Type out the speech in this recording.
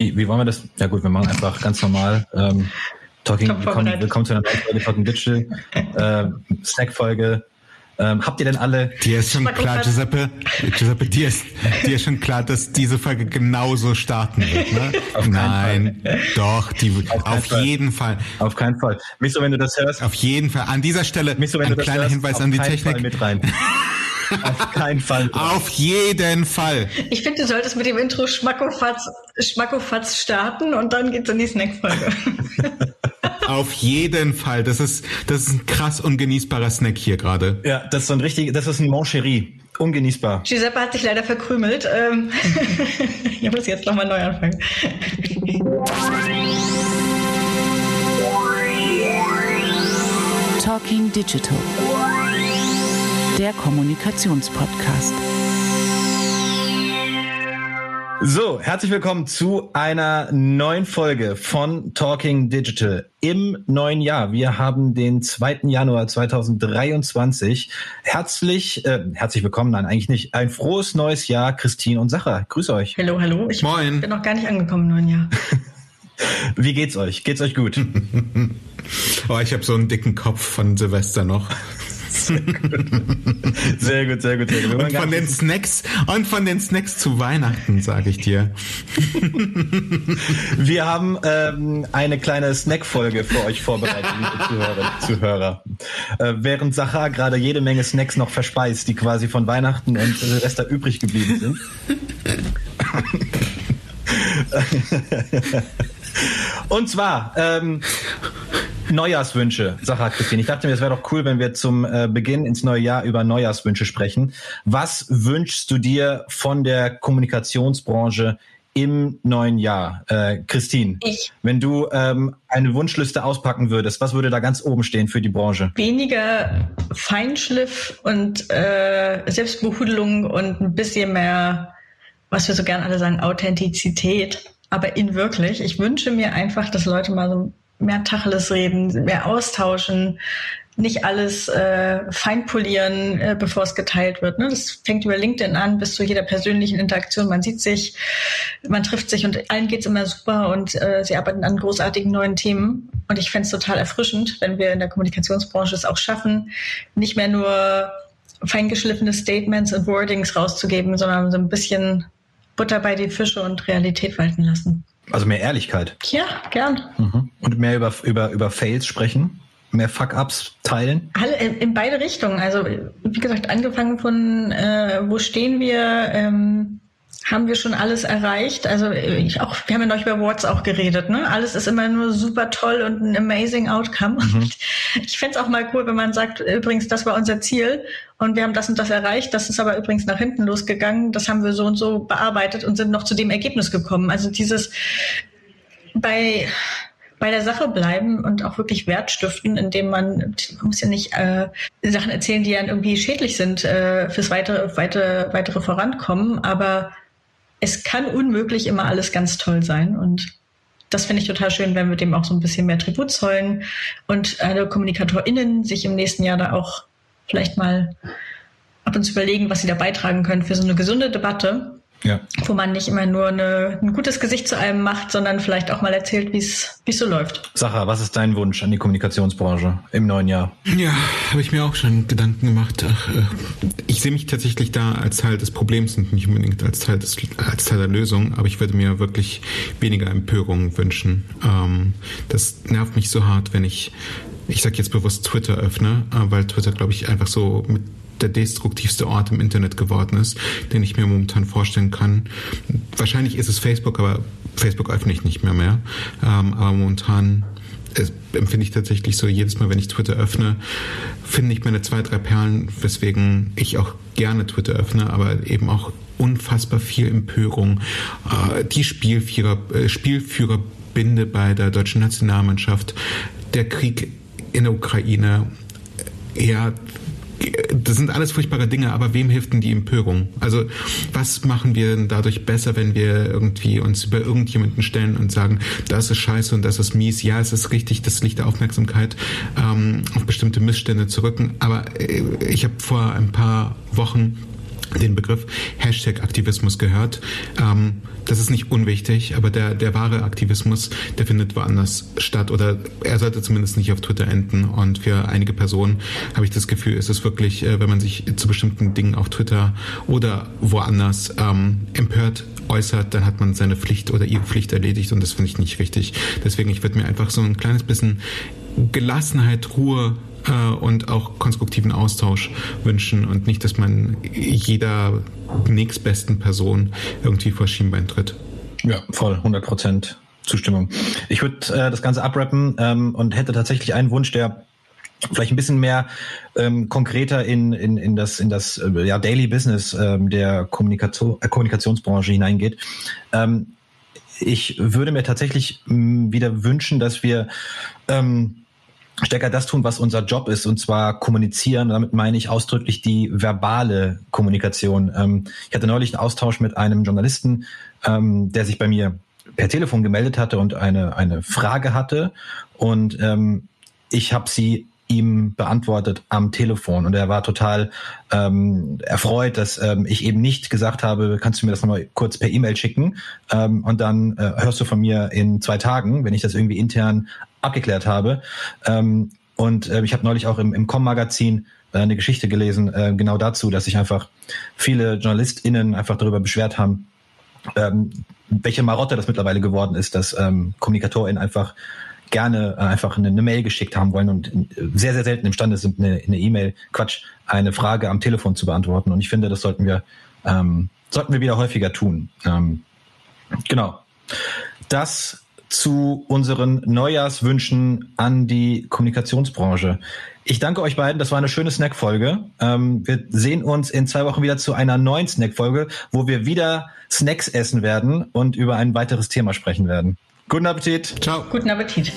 Wie, wie wollen wir das? Ja gut, wir machen einfach ganz normal. Ähm, Talking, willkommen, willkommen zu einer neuen Folge Talking Digital. Äh, Snack-Folge. Ähm, habt ihr denn alle? Dir ist schon klar, Giuseppe, Giuseppe, dir ist, dir ist schon klar, dass diese Folge genauso starten wird, ne? Auf Nein, Fall. doch, die, auf, auf jeden Fall. Auf keinen Fall. Mich so, wenn du das hörst. Auf jeden Fall. An dieser Stelle so, ein kleiner hörst, Hinweis an die Technik. Fall mit rein. Auf keinen Fall. Auf jeden Fall. Ich finde, du solltest mit dem Intro Schmackofatz, Schmackofatz starten und dann geht's in die Snackfolge. Auf jeden Fall. Das ist, das ist ein krass ungenießbarer Snack hier gerade. Ja, das ist so ein richtig, das ist ein Moncherie. Ungenießbar. Giuseppe hat sich leider verkrümelt. Ähm, ich muss jetzt nochmal neu anfangen. Talking Digital der Kommunikationspodcast. So, herzlich willkommen zu einer neuen Folge von Talking Digital im neuen Jahr. Wir haben den 2. Januar 2023. Herzlich, äh, herzlich willkommen, nein, eigentlich nicht. Ein frohes neues Jahr, Christine und Sacha. Grüß euch. Hallo, hallo. Ich Moin. bin noch gar nicht angekommen im neuen Jahr. Wie geht's euch? Geht's euch gut? oh, ich habe so einen dicken Kopf von Silvester noch. Sehr gut, sehr gut, sehr gut. Und von den Snacks und von den Snacks zu Weihnachten, sage ich dir. Wir haben ähm, eine kleine Snack-Folge für euch vorbereitet, liebe Zuhörer. Zuhörer. Äh, während Sachar gerade jede Menge Snacks noch verspeist, die quasi von Weihnachten und Silvester übrig geblieben sind. und zwar ähm, Neujahrswünsche, Sache Christine. Ich dachte mir, es wäre doch cool, wenn wir zum äh, Beginn ins neue Jahr über Neujahrswünsche sprechen. Was wünschst du dir von der Kommunikationsbranche im neuen Jahr? Äh, Christine, ich. wenn du ähm, eine Wunschliste auspacken würdest, was würde da ganz oben stehen für die Branche? Weniger Feinschliff und äh, Selbstbehudelung und ein bisschen mehr, was wir so gern alle sagen, Authentizität. Aber in wirklich, ich wünsche mir einfach, dass Leute mal so mehr Tacheles reden, mehr austauschen, nicht alles äh, feinpolieren, äh, bevor es geteilt wird. Ne? Das fängt über LinkedIn an bis zu jeder persönlichen Interaktion. Man sieht sich, man trifft sich und allen geht's immer super und äh, sie arbeiten an großartigen neuen Themen. Und ich fände es total erfrischend, wenn wir in der Kommunikationsbranche es auch schaffen, nicht mehr nur feingeschliffene Statements und Wordings rauszugeben, sondern so ein bisschen Butter bei die Fische und Realität walten lassen. Also mehr Ehrlichkeit. Ja, gern. Mhm. Und mehr über, über, über Fails sprechen? Mehr Fuck-Ups teilen? Alle in, beide Richtungen. Also wie gesagt, angefangen von äh, wo stehen wir, ähm, haben wir schon alles erreicht. Also ich auch, wir haben ja noch über Awards auch geredet, ne? Alles ist immer nur super toll und ein amazing Outcome. Mhm. Ich fände es auch mal cool, wenn man sagt, übrigens, das war unser Ziel und wir haben das und das erreicht, das ist aber übrigens nach hinten losgegangen, das haben wir so und so bearbeitet und sind noch zu dem Ergebnis gekommen. Also dieses bei bei der Sache bleiben und auch wirklich Wert stiften, indem man, man muss ja nicht äh, Sachen erzählen, die dann irgendwie schädlich sind äh, fürs weitere, weitere, weitere Vorankommen, aber es kann unmöglich immer alles ganz toll sein. Und das finde ich total schön, wenn wir dem auch so ein bisschen mehr Tribut zollen und alle KommunikatorInnen sich im nächsten Jahr da auch vielleicht mal ab und zu überlegen, was sie da beitragen können für so eine gesunde Debatte ja. Wo man nicht immer nur eine, ein gutes Gesicht zu einem macht, sondern vielleicht auch mal erzählt, wie es so läuft. Sacha, was ist dein Wunsch an die Kommunikationsbranche im neuen Jahr? Ja, habe ich mir auch schon Gedanken gemacht. Ach, äh, ich sehe mich tatsächlich da als Teil des Problems und nicht unbedingt als Teil, des, als Teil der Lösung, aber ich würde mir wirklich weniger Empörung wünschen. Ähm, das nervt mich so hart, wenn ich ich sage jetzt bewusst Twitter öffne, äh, weil Twitter, glaube ich, einfach so mit der destruktivste Ort im Internet geworden ist, den ich mir momentan vorstellen kann. Wahrscheinlich ist es Facebook, aber Facebook öffne ich nicht mehr mehr. Ähm, aber momentan empfinde ich tatsächlich so, jedes Mal, wenn ich Twitter öffne, finde ich meine zwei, drei Perlen, weswegen ich auch gerne Twitter öffne, aber eben auch unfassbar viel Empörung. Äh, die Spielführer, äh, Spielführerbinde bei der deutschen Nationalmannschaft, der Krieg in der Ukraine, ja, das sind alles furchtbare Dinge, aber wem hilft denn die Empörung? Also was machen wir dadurch besser, wenn wir irgendwie uns über irgendjemanden stellen und sagen, das ist scheiße und das ist mies. Ja, es ist richtig, das Licht der Aufmerksamkeit ähm, auf bestimmte Missstände zu rücken. Aber äh, ich habe vor ein paar Wochen den Begriff Hashtag Aktivismus gehört. Ähm, das ist nicht unwichtig, aber der, der wahre Aktivismus, der findet woanders statt oder er sollte zumindest nicht auf Twitter enden. Und für einige Personen habe ich das Gefühl, ist es wirklich, äh, wenn man sich zu bestimmten Dingen auf Twitter oder woanders ähm, empört äußert, dann hat man seine Pflicht oder ihre Pflicht erledigt und das finde ich nicht richtig. Deswegen, ich würde mir einfach so ein kleines bisschen Gelassenheit, Ruhe äh, und auch konstruktiven Austausch wünschen und nicht, dass man jeder nächstbesten Person irgendwie vor Schienbein tritt. Ja, voll, 100 Prozent Zustimmung. Ich würde äh, das Ganze abrappen ähm, und hätte tatsächlich einen Wunsch, der vielleicht ein bisschen mehr ähm, konkreter in, in, in das, in das äh, ja, Daily Business ähm, der Kommunikation, äh, Kommunikationsbranche hineingeht. Ähm, ich würde mir tatsächlich mh, wieder wünschen, dass wir ähm, stärker das tun, was unser Job ist, und zwar kommunizieren. Damit meine ich ausdrücklich die verbale Kommunikation. Ähm, ich hatte neulich einen Austausch mit einem Journalisten, ähm, der sich bei mir per Telefon gemeldet hatte und eine, eine Frage hatte. Und ähm, ich habe sie ihm beantwortet am Telefon und er war total ähm, erfreut, dass ähm, ich eben nicht gesagt habe, kannst du mir das nochmal kurz per E-Mail schicken ähm, und dann äh, hörst du von mir in zwei Tagen, wenn ich das irgendwie intern abgeklärt habe. Ähm, und äh, ich habe neulich auch im, im Com-Magazin äh, eine Geschichte gelesen, äh, genau dazu, dass sich einfach viele JournalistInnen einfach darüber beschwert haben, ähm, welche Marotte das mittlerweile geworden ist, dass ähm, KommunikatorInnen einfach gerne äh, einfach eine, eine Mail geschickt haben wollen und sehr, sehr selten imstande sind, eine E-Mail, Quatsch, eine Frage am Telefon zu beantworten. Und ich finde, das sollten wir, ähm, sollten wir wieder häufiger tun. Ähm, genau. Das zu unseren Neujahrswünschen an die Kommunikationsbranche. Ich danke euch beiden. Das war eine schöne Snack-Folge. Ähm, wir sehen uns in zwei Wochen wieder zu einer neuen Snack-Folge, wo wir wieder Snacks essen werden und über ein weiteres Thema sprechen werden. Guten Appetit. Ciao. Guten Appetit.